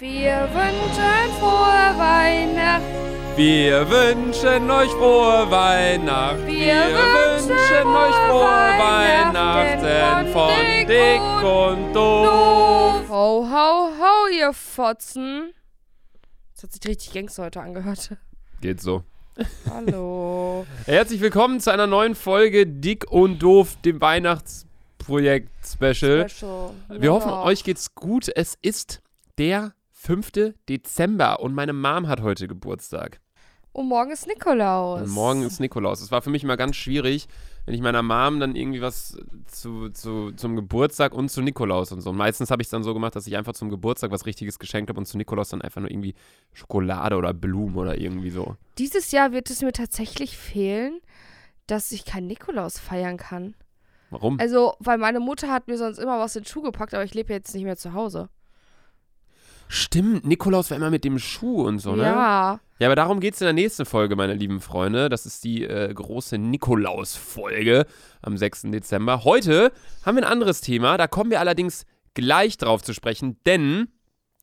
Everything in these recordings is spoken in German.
Wir wünschen frohe Weihnachten. Wir wünschen euch frohe Weihnachten. Wir wünschen euch frohe Weihnachten von dick und doof. Ho, ho, ho, ihr Fotzen. Das hat sich richtig Gangster heute angehört. Geht so. Hallo. Herzlich willkommen zu einer neuen Folge Dick und Doof, dem Weihnachtsprojekt-Special. Special. Wir hoffen, euch geht's gut. Es ist der 5. Dezember und meine Mom hat heute Geburtstag. Und morgen ist Nikolaus. Und morgen ist Nikolaus. Es war für mich immer ganz schwierig, wenn ich meiner Mom dann irgendwie was zu, zu, zum Geburtstag und zu Nikolaus und so. Und meistens habe ich es dann so gemacht, dass ich einfach zum Geburtstag was Richtiges geschenkt habe und zu Nikolaus dann einfach nur irgendwie Schokolade oder Blumen oder irgendwie so. Dieses Jahr wird es mir tatsächlich fehlen, dass ich keinen Nikolaus feiern kann. Warum? Also, weil meine Mutter hat mir sonst immer was in den Schuh gepackt, aber ich lebe jetzt nicht mehr zu Hause. Stimmt, Nikolaus war immer mit dem Schuh und so, ne? Ja. Ja, aber darum geht es in der nächsten Folge, meine lieben Freunde. Das ist die äh, große Nikolaus-Folge am 6. Dezember. Heute haben wir ein anderes Thema, da kommen wir allerdings gleich drauf zu sprechen, denn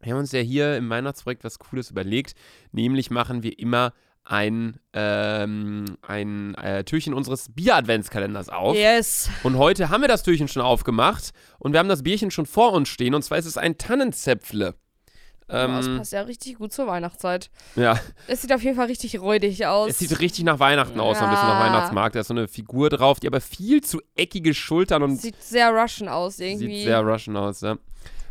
wir haben uns ja hier im Weihnachtsprojekt was Cooles überlegt. Nämlich machen wir immer ein, ähm, ein äh, Türchen unseres Bier-Adventskalenders auf. Yes. Und heute haben wir das Türchen schon aufgemacht und wir haben das Bierchen schon vor uns stehen. Und zwar ist es ein Tannenzäpfle. Das Ähm, passt ja richtig gut zur Weihnachtszeit. ja, Es sieht auf jeden Fall richtig räudig aus. Es sieht richtig nach Weihnachten aus, so ein bisschen nach Ja. Weihnachtsmarkt. Da ist so eine Figur drauf, die aber viel zu eckige Schultern und sieht sehr Russian aus irgendwie. sieht sehr Russian aus, ja.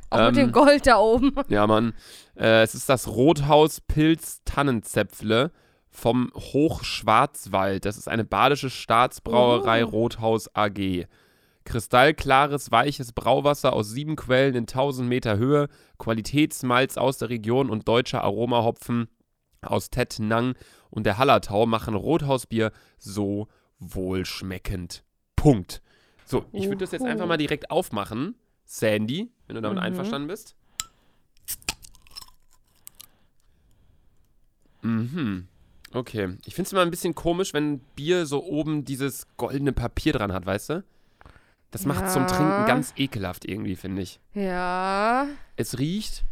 Auch mit ähm, dem Gold da oben. Ja, Mann. Äh, es ist das Rothaus-Pilz Tannenzäpfle vom Hochschwarzwald. Das ist eine badische Staatsbrauerei Oh. Rothaus AG. Kristallklares, weiches Brauwasser aus sieben Quellen in 1000 Meter Höhe, Qualitätsmalz aus der Region und deutscher Aromahopfen aus Tettnang und der Hallertau machen Rothausbier so wohlschmeckend. Punkt. So, ich würde das jetzt einfach mal direkt aufmachen. Sandy, wenn du damit Mhm. einverstanden bist. Mhm. Okay. Ich finde es immer ein bisschen komisch, wenn Bier so oben dieses goldene Papier dran hat, weißt du? Das macht zum Ja. Trinken ganz ekelhaft irgendwie, finde ich. Ja. Es riecht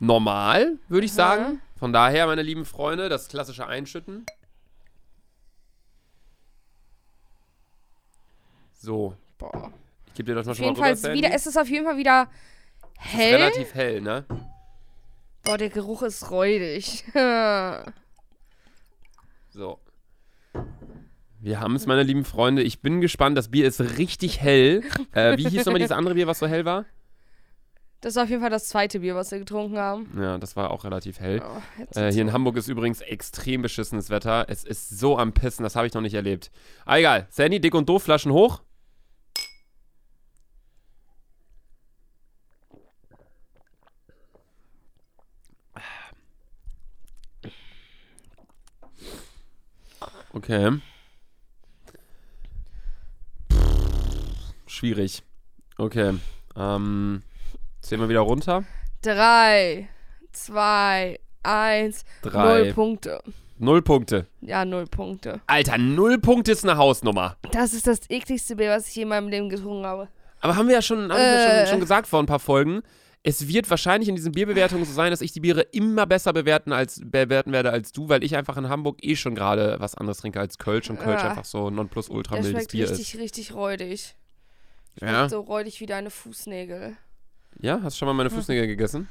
normal, würde ich Aha. sagen. Von daher, meine lieben Freunde, das klassische Einschütten. So, Boah. ich gebe dir das mal Auf schon mal jeden rüber, wieder, es ist auf jeden Fall wieder hell. relativ hell, ne? Boah, der Geruch ist räudig. So. Wir haben es, meine lieben Freunde. Ich bin gespannt. Das Bier ist richtig hell. Äh, wie hieß nochmal dieses andere Bier, was so hell war? das ist auf jeden Fall das zweite Bier, was wir getrunken haben. Ja, das war auch relativ hell. Oh, Äh, hier in. Hamburg ist übrigens extrem beschissenes Wetter. Es ist so am Pissen, das habe ich noch nicht erlebt. Ah, egal. Sandy, dick und doof, Flaschen hoch. Okay. Schwierig. Okay. Ähm, zählen wir wieder runter. Drei, zwei, eins, Drei. null Punkte. Null Punkte. Ja, null Punkte. Alter, null Punkte ist eine Hausnummer. Das ist das ekligste Bier, was ich je in meinem Leben getrunken habe. Aber haben wir ja schon, haben wir ja Äh. schon, schon gesagt vor ein paar Folgen. Es wird wahrscheinlich in diesen Bierbewertungen so sein, dass ich die Biere immer besser bewerten, als, bewerten werde als du, weil ich einfach in Hamburg eh schon gerade was anderes trinke als Kölsch und Kölsch Ja. einfach so nonplusultra Der mildes Bier richtig, richtig räudig. Ist. Ja. So räudig wie deine Fußnägel. ja, hast du schon mal meine Fußnägel gegessen?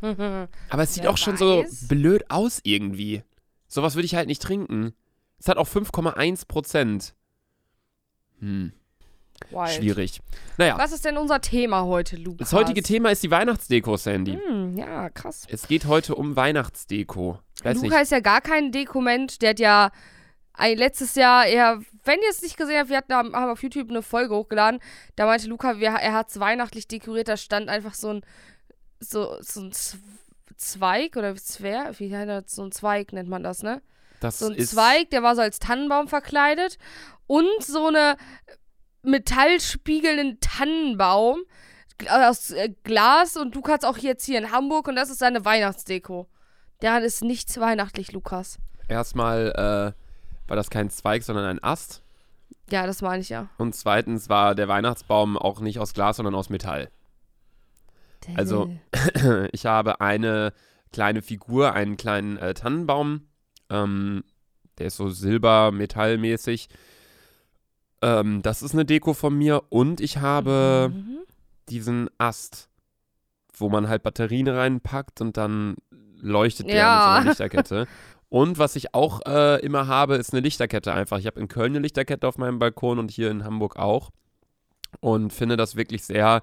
Aber es sieht Wer auch schon so blöd aus irgendwie. Sowas würde ich halt nicht trinken. Es hat auch 5,1 Prozent. Hm, Wild. schwierig. Naja, Was ist denn unser Thema heute, Lukas? das heutige Thema ist die Weihnachtsdeko, Sandy. Hm, ja, krass. Es geht heute um Weihnachtsdeko. Ich weiß Luca ist ja gar kein Dekoment. Der hat ja letztes Jahr eher, wenn ihr es nicht gesehen habt, wir hatten, haben haben auf YouTube eine Folge hochgeladen. Da meinte Luca, wir, er hat es weihnachtlich dekoriert. Da stand einfach so ein, so, so ein Zweig oder Zwer, wie heißt das? So ein Zweig nennt man das, ne? Das So ein Zweig, der war so als Tannenbaum verkleidet. Und so eine metallspiegelnden Tannenbaum gl- aus äh, Glas. Und Lukas auch jetzt hier in Hamburg. Und das ist seine Weihnachtsdeko. Daran ist nichts weihnachtlich, Lukas. erstmal äh, war das kein Zweig, sondern ein Ast. Ja, das meine ich ja. Und zweitens war der Weihnachtsbaum auch nicht aus Glas, sondern aus Metall. Also, ich habe eine kleine Figur, einen kleinen äh, Tannenbaum. Ähm, der ist so silber-metallmäßig. Ähm, das ist eine Deko von mir. Und ich habe Mhm. diesen Ast, wo man halt Batterien reinpackt und dann leuchtet der Ja. mit so einer Lichterkette. Und was ich auch äh, immer habe, ist eine Lichterkette einfach. Ich habe in Köln eine Lichterkette auf meinem Balkon und hier in Hamburg auch. Und finde das wirklich sehr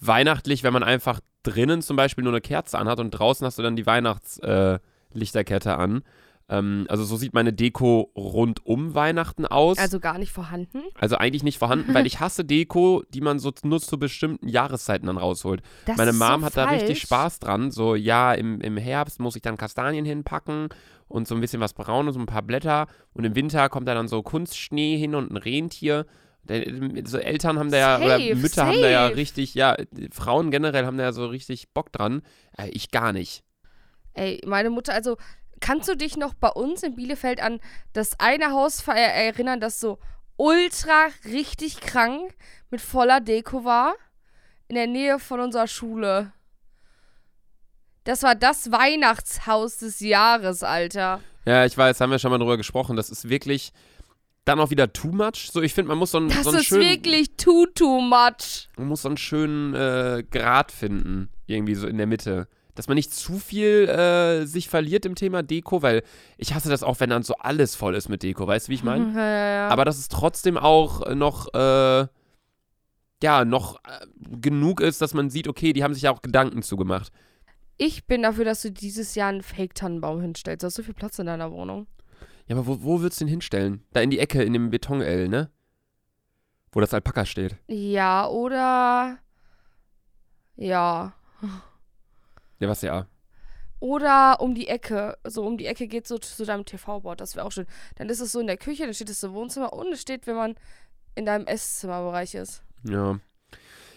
weihnachtlich, wenn man einfach drinnen zum Beispiel nur eine Kerze anhat und draußen hast du dann die Weihnachtslichterkette äh, an. Ähm, also so sieht meine Deko rund um Weihnachten aus. Also gar nicht vorhanden. Also eigentlich nicht vorhanden, weil ich hasse Deko, die man so nur zu bestimmten Jahreszeiten dann rausholt. Das Meine Mom so hat da richtig falsch. Spaß dran. So, ja, im, im Herbst muss ich dann Kastanien hinpacken und so ein bisschen was Braunes, so ein paar Blätter. Und im Winter kommt da dann so Kunstschnee hin und ein Rentier. So Eltern haben da ja, oder Safe, Mütter haben da ja safe. richtig, ja, Frauen generell haben da ja so richtig Bock dran. Äh, ich gar nicht. Ey, meine Mutter, also kannst du dich noch bei uns in Bielefeld an das eine Haus äh, erinnern, das so ultra richtig krank mit voller Deko war? In der Nähe von unserer Schule. Das war das Weihnachtshaus des Jahres, Alter. Ja, ich weiß, haben wir schon mal drüber gesprochen. Das ist wirklich dann auch wieder too much. So, ich finde, man muss so einen, Das so einen ist schönen, wirklich too, too much. man muss so einen schönen äh, Grad finden, irgendwie so in der Mitte. Dass man nicht zu viel äh, sich verliert im Thema Deko, weil ich hasse das auch, wenn dann so alles voll ist mit Deko, weißt du, wie ich meine? Ja, ja, ja. Aber dass es trotzdem auch noch, äh, ja, noch äh, genug ist, dass man sieht, okay, die haben sich ja auch Gedanken zugemacht. Ich bin dafür, dass du dieses Jahr einen Fake-Tannenbaum hinstellst. Du hast so viel Platz in deiner Wohnung. Ja, aber wo, wo würdest du den hinstellen? Da in die Ecke, in dem Beton-L, ne? Wo das Alpaka steht. Ja, oder. Ja. Ja, was ja. Oder um die Ecke. So um die Ecke geht so zu deinem TV-Board. Das wäre auch schön. Dann ist es so in der Küche, dann steht es im Wohnzimmer und es steht, wenn man in deinem Esszimmerbereich ist. Ja.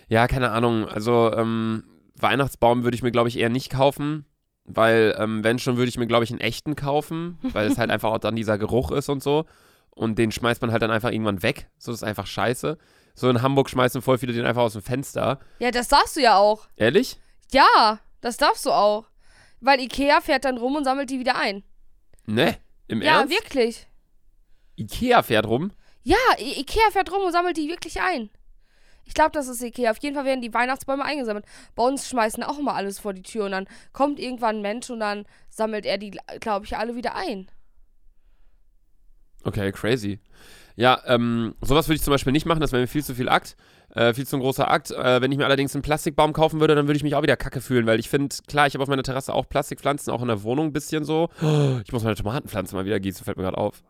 Ja, keine Ahnung. Also, ähm, Weihnachtsbaum würde ich mir, glaube ich, eher nicht kaufen. Weil, ähm, wenn schon, würde ich mir, glaube ich, einen echten kaufen. Weil es halt einfach auch dann dieser Geruch ist und so. Und den schmeißt man halt dann einfach irgendwann weg. So das ist einfach scheiße. So in Hamburg schmeißen voll viele den einfach aus dem Fenster. Ja, das darfst du ja auch. Ehrlich? Ja, das darfst du auch. Weil Ikea fährt dann rum und sammelt die wieder ein. Ne? Im Ja, Ernst? wirklich. Ikea fährt rum. Ja, I Ikea fährt rum und sammelt die wirklich ein. Ich glaube, das ist Ikea. Auf jeden Fall werden die Weihnachtsbäume eingesammelt. Bei uns schmeißen auch immer alles vor die Tür und dann kommt irgendwann ein Mensch und dann sammelt er die, glaube ich, alle wieder ein. Okay, crazy. Ja, ähm, sowas würde ich zum Beispiel nicht machen, das wäre mir viel zu viel Akt, äh, viel zu ein großer Akt. Äh, wenn ich mir allerdings einen Plastikbaum kaufen würde, dann würde ich mich auch wieder kacke fühlen, weil ich finde, klar, ich habe auf meiner Terrasse auch Plastikpflanzen, auch in der Wohnung ein bisschen so. Ich muss meine Tomatenpflanze mal wieder gießen, fällt mir gerade auf.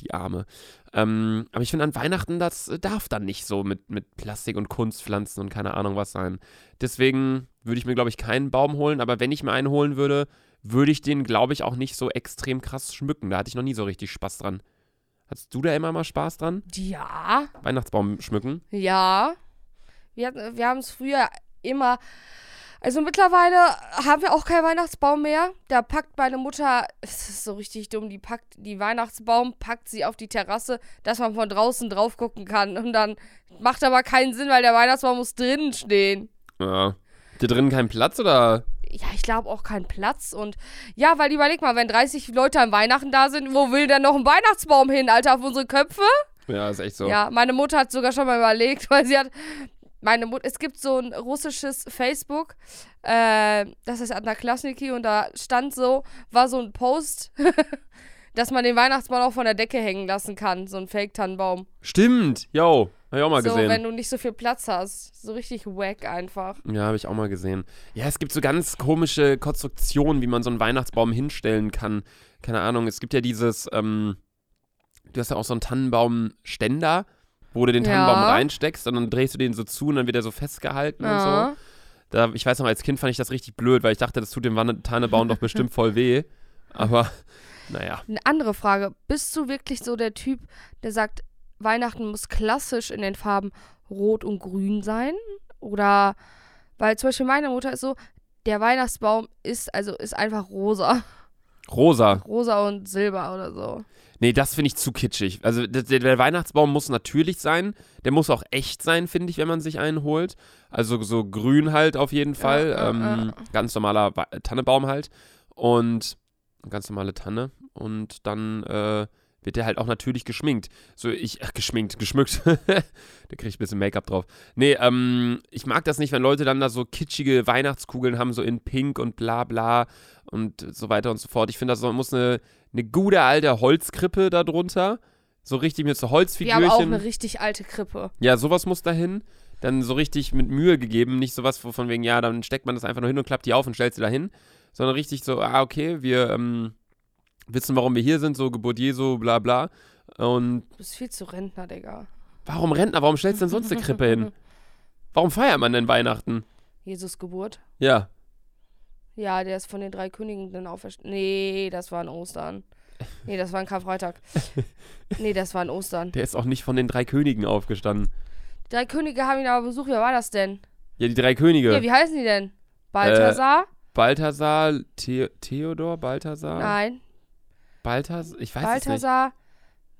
Die Arme. Ähm, aber ich finde, an Weihnachten, das äh, darf dann nicht so mit, mit Plastik und Kunstpflanzen und keine Ahnung was sein. Deswegen würde ich mir, glaube ich, keinen Baum holen, aber wenn ich mir einen holen würde, würde ich den, glaube ich, auch nicht so extrem krass schmücken. Da hatte ich noch nie so richtig Spaß dran. Hattest du da immer mal Spaß dran? Ja, Weihnachtsbaum schmücken? ja. Wir, hatten- wir haben es früher immer. Also mittlerweile haben wir auch keinen Weihnachtsbaum mehr. Da packt meine Mutter, es ist so richtig dumm, die packt die Weihnachtsbaum, packt sie auf die Terrasse, dass man von draußen drauf gucken kann. Und dann macht aber keinen Sinn, weil der Weihnachtsbaum muss drinnen stehen. Ja. Ihr drinnen keinen Platz oder? Ja, ich glaube auch keinen Platz. Und ja, weil überleg mal, wenn 30 Leute an Weihnachten da sind, wo will denn noch ein Weihnachtsbaum hin, Alter, auf unsere Köpfe? Ja, ist echt so. Ja, meine Mutter hat sogar schon mal überlegt, weil sie hat. Meine Mutter, es gibt so ein russisches Facebook, äh, das ist Adnaklasniki und da stand so, war so ein Post, dass man den Weihnachtsbaum auch von der Decke hängen lassen kann, so ein Fake-Tannenbaum. Stimmt, yo. Hab ich auch mal So, gesehen. wenn du nicht so viel Platz hast. So richtig wack einfach. Ja, habe ich auch mal gesehen. Ja, es gibt so ganz komische Konstruktionen, wie man so einen Weihnachtsbaum hinstellen kann. Keine Ahnung, es gibt ja dieses, ähm, du hast ja auch so einen Tannenbaumständer, wo du den Ja. Tannenbaum reinsteckst und dann drehst du den so zu und dann wird er so festgehalten und so. Ja. Da, ich weiß noch, als Kind fand ich das richtig blöd, weil ich dachte, das tut dem Tannenbaum doch bestimmt voll weh. Aber, naja. Eine andere Frage. Bist du wirklich so der Typ, der sagt, Weihnachten muss klassisch in den Farben Rot und Grün sein? Oder, weil zum Beispiel meine Mutter ist so, der Weihnachtsbaum ist, also ist einfach rosa. Rosa. Rosa und Silber oder so. Nee, das finde ich zu kitschig. Also der, der, Weihnachtsbaum muss natürlich sein. Der muss auch echt sein, finde ich, wenn man sich einen holt. Also so grün halt auf jeden Fall. Ja, ähm, ja. Ganz normaler Wa- Tannebaum halt. Und ganz normale Tanne. Und dann äh, wird der halt auch natürlich geschminkt. So ich, ach, geschminkt, geschmückt. da kriege ich ein bisschen Make-up drauf. Nee, ähm, ich mag das nicht, wenn Leute dann da so kitschige Weihnachtskugeln haben, so in Pink und bla bla und so weiter und so fort. Ich finde, das muss eine, eine gute alte Holzkrippe da drunter. So richtig mit so Wir haben auch Holzfigürchen. eine richtig alte Krippe. Ja, sowas muss dahin. Dann so richtig mit Mühe gegeben. Nicht sowas von wegen, ja, dann steckt man das einfach nur hin und klappt die auf und stellt sie da hin. Sondern richtig so, ah, okay, wir ähm, wissen, warum wir hier sind, so Geburt Jesu, bla bla. Und Du bist viel zu Rentner, Digga. warum Rentner? Warum stellst du denn sonst eine Krippe hin? Warum feiert man denn Weihnachten? Jesus Geburt. Ja. Ja, der ist von den drei Königen dann auferstanden. Nee, das war in Ostern. Nee, das war ein Karfreitag. Nee, das war in Ostern. Der ist auch nicht von den drei Königen aufgestanden. Die drei Könige haben ihn aber besucht. Wer war das denn? Ja, die drei Könige. Ja, wie heißen die denn? Balthasar? Balthasar, The Theodor, Balthasar, Nein. Balthasar, ich weiß es nicht. Balthasar.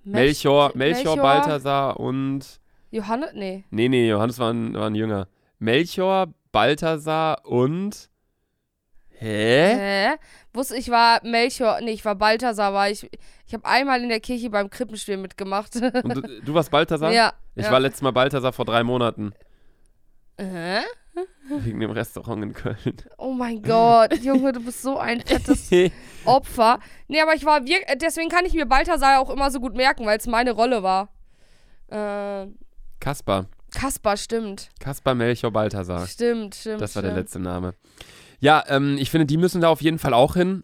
Melchior, Mecht- Melchior, Balthasar und Johannes? Nee. Nee, nee, Johannes war ein, war ein Jünger. Melchior, Balthasar und. Hä? Hä? Wusste ich war Melchior, nee, ich war Balthasar, war ich. Ich habe einmal in der Kirche beim Krippenspiel mitgemacht. Und du, du warst Balthasar? ja. Ich ja. war letztes Mal Balthasar vor drei Monaten. Hä? Wegen dem Restaurant in Köln. Oh mein Gott, Junge, du bist so ein fettes Opfer. Nee, aber ich war wirklich, deswegen kann ich mir Balthasar auch immer so gut merken, weil es meine Rolle war. Äh, Kaspar. Kaspar, stimmt. Kaspar Melchior Balthasar. Stimmt, stimmt. Das war der stimmt. letzte Name. Ja, ähm, ich finde, die müssen da auf jeden Fall auch hin.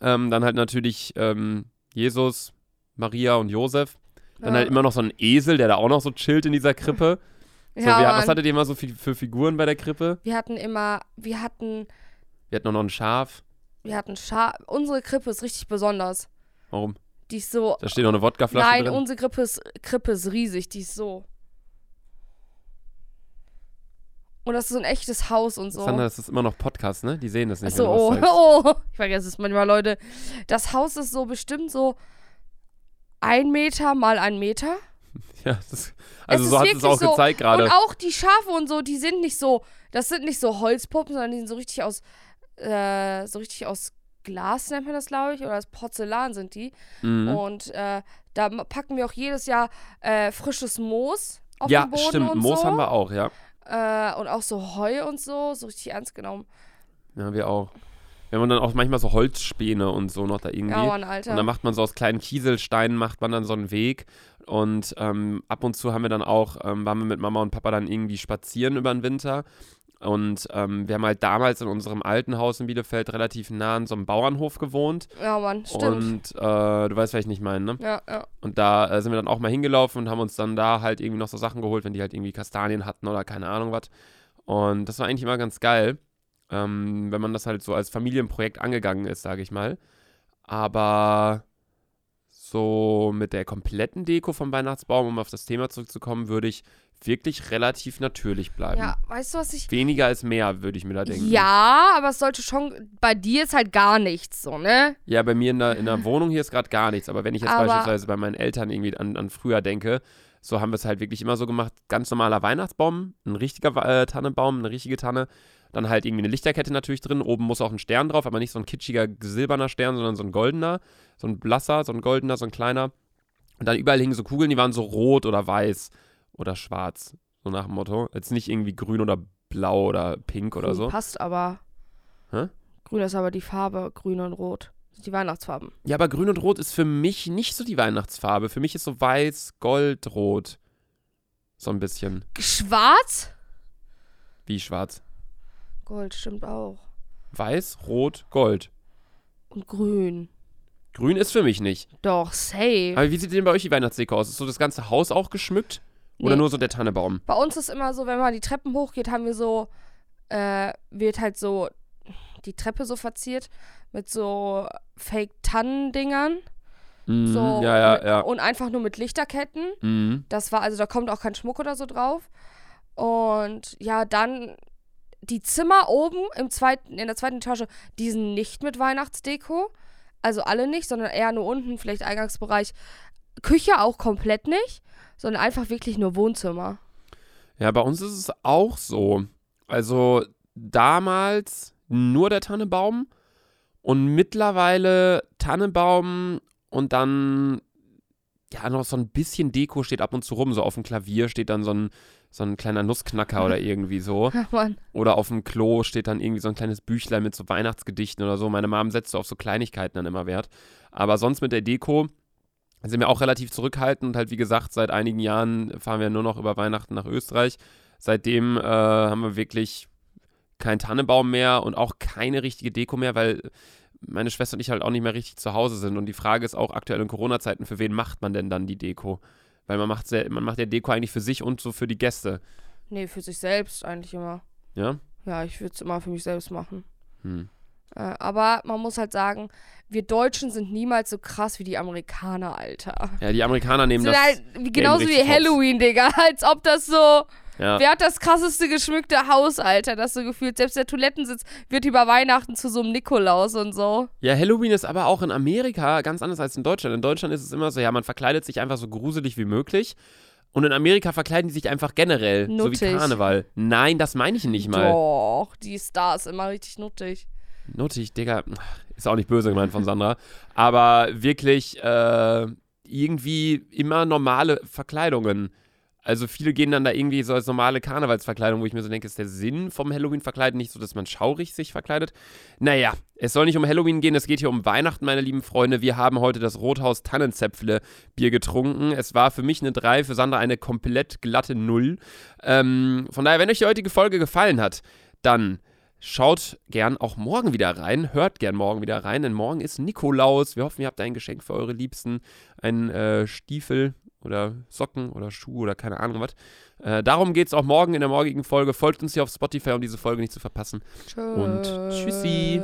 Ähm, dann halt natürlich ähm, Jesus, Maria und Josef. Dann Ja. halt immer noch so ein Esel, der da auch noch so chillt in dieser Krippe. So, ja, Mann. was hattet ihr immer so für, für Figuren bei der Krippe? wir hatten immer, wir hatten, Wir hatten auch noch ein Schaf. wir hatten Scha Unsere Krippe ist richtig besonders. Warum? Die ist so. Da steht noch eine Wodkaflasche Nein, drin. unsere Krippe ist, Krippe ist riesig, die ist so. Und das ist so ein echtes Haus und so. Sandra, das ist immer noch Podcast, ne? Die sehen das nicht. Du oh, oh. Ich vergesse es manchmal, Leute. Das Haus ist so bestimmt so ein Meter mal ein Meter. Ja, das, also Es so hat es auch so. gezeigt Und gerade. auch die Schafe und so, die sind nicht so, das sind nicht so Holzpuppen, sondern die sind so richtig aus, äh, so richtig aus Glas nennt man das, glaube ich, oder aus Porzellan sind die. Mhm. Und äh, da packen wir auch jedes Jahr äh, frisches Moos auf Ja, den Boden stimmt. und Moos so. haben wir auch, ja. Äh, und auch so Heu und so, so richtig ernst genommen. Ja, wir auch. Wir haben dann auch manchmal so Holzspäne und so noch da irgendwie. Ja, Mann, Alter. Und dann macht man so aus kleinen Kieselsteinen, macht man dann so einen Weg. Und ähm, ab und zu haben wir dann auch, ähm, waren wir mit Mama und Papa dann irgendwie spazieren über den Winter. Und ähm, wir haben halt damals in unserem alten Haus in Bielefeld relativ nah an so einem Bauernhof gewohnt. ja, Mann, stimmt. Und äh, du weißt, was ich nicht meine, ne? ja, ja. Und da äh, sind wir dann auch mal hingelaufen und haben uns dann da halt irgendwie noch so Sachen geholt, wenn die halt irgendwie Kastanien hatten oder keine Ahnung was. Und das war eigentlich immer ganz geil, ähm, wenn man das halt so als Familienprojekt angegangen ist, sage ich mal. Aber so mit der kompletten Deko vom Weihnachtsbaum, um auf das Thema zurückzukommen, würde ich wirklich relativ natürlich bleiben. Ja, weißt du, was ich. Weniger als mehr, würde ich mir da denken. Ja, aber es sollte schon. Bei dir ist halt gar nichts so, ne? Ja, bei mir in der, in der Wohnung hier ist gerade gar nichts. Aber wenn ich jetzt Aber- beispielsweise bei meinen Eltern irgendwie an, an früher denke, so haben wir es halt wirklich immer so gemacht: ganz normaler Weihnachtsbaum, ein richtiger äh, Tannenbaum, eine richtige Tanne. Dann halt irgendwie eine Lichterkette natürlich drin. Oben muss auch ein Stern drauf, aber nicht so ein kitschiger silberner Stern, sondern so ein goldener. So ein blasser, so ein goldener, so ein kleiner. Und dann überall hingen so Kugeln, die waren so rot oder weiß oder schwarz. So nach dem Motto. Jetzt nicht irgendwie grün oder blau oder pink oder Grün so. Passt aber. Hä? Grün ist aber die Farbe, grün und rot. Die Weihnachtsfarben. Ja, aber grün und rot ist für mich nicht so die Weihnachtsfarbe. Für mich ist so weiß, gold, rot. So ein bisschen. Schwarz? Wie schwarz. Gold stimmt auch. Weiß, rot, gold. Und grün. Grün ist für mich nicht. Doch, safe. Aber wie sieht denn bei euch die Weihnachtsdeko aus? Ist so das ganze Haus auch geschmückt? Oder Nee. nur so der Tannebaum? Bei uns ist immer so, wenn man die Treppen hochgeht, haben wir so, äh, wird halt so die Treppe so verziert mit so Fake-Tannendingern. Mhm, So ja, ja, ja. Und einfach nur mit Lichterketten. Mhm. Das war, also da kommt auch kein Schmuck oder so drauf. Und ja, dann die Zimmer oben im zweiten, in der zweiten Etage, die sind nicht mit Weihnachtsdeko. Also alle nicht, sondern eher nur unten, vielleicht Eingangsbereich. Küche auch komplett nicht, sondern einfach wirklich nur Wohnzimmer. Ja, bei uns ist es auch so. Also damals nur der Tannenbaum und mittlerweile Tannenbaum und dann ja noch so ein bisschen Deko steht ab und zu rum. So auf dem Klavier steht dann so ein, so ein kleiner Nussknacker oder irgendwie so. Oder auf dem Klo steht dann irgendwie so ein kleines Büchlein mit so Weihnachtsgedichten oder so. Meine Mom setzt so auf so Kleinigkeiten dann immer Wert. Aber sonst mit der Deko sind wir auch relativ zurückhaltend. Und halt, wie gesagt, seit einigen Jahren fahren wir nur noch über Weihnachten nach Österreich. Seitdem äh, haben wir wirklich keinen Tannenbaum mehr und auch keine richtige Deko mehr, weil meine Schwester und ich halt auch nicht mehr richtig zu Hause sind. Und die Frage ist auch aktuell in Corona-Zeiten, für wen macht man denn dann die Deko? Weil man macht, sehr, man macht ja Deko eigentlich für sich und so für die Gäste. Nee, für sich selbst eigentlich immer. Ja? Ja, ich würde es immer für mich selbst machen. Hm. Äh, aber man muss halt sagen, wir Deutschen sind niemals so krass wie die Amerikaner, Alter. Ja, die Amerikaner nehmen sind das. halt genauso wie. Halloween, Digga. Als ob das so. Ja. Wer hat das krasseste geschmückte Haus, Alter? Das so gefühlt. Selbst der Toilettensitz wird über Weihnachten zu so einem Nikolaus und so. ja, Halloween ist aber auch in Amerika ganz anders als in Deutschland. In Deutschland ist es immer so, ja, man verkleidet sich einfach so gruselig wie möglich. Und in Amerika verkleiden die sich einfach generell, so Nuttig. wie Karneval. Nein, das meine ich nicht mal. Doch, die Stars immer richtig nuttig. Nuttig, Digga. Ist auch nicht böse gemeint von Sandra. Aber wirklich äh, irgendwie immer normale Verkleidungen. Also viele gehen dann da irgendwie so als normale Karnevalsverkleidung, wo ich mir so denke, ist der Sinn vom Halloween-Verkleiden nicht so, dass man schaurig sich verkleidet? Naja, es soll nicht um Halloween gehen, es geht hier um Weihnachten, meine lieben Freunde. Wir haben heute das Rothaus Tannenzäpfle Bier getrunken. Es war für mich eine 3, für Sandra eine komplett glatte 0. Ähm, von daher, wenn euch die heutige Folge gefallen hat, dann Schaut gern auch morgen wieder rein, hört gern morgen wieder rein, denn morgen ist Nikolaus. Wir hoffen, ihr habt ein Geschenk für eure Liebsten, einen äh, Stiefel oder Socken oder Schuh oder keine Ahnung was. Äh, darum geht es auch morgen in der morgigen Folge. Folgt uns hier auf Spotify, um diese Folge nicht zu verpassen. Tschüss. Und tschüssi.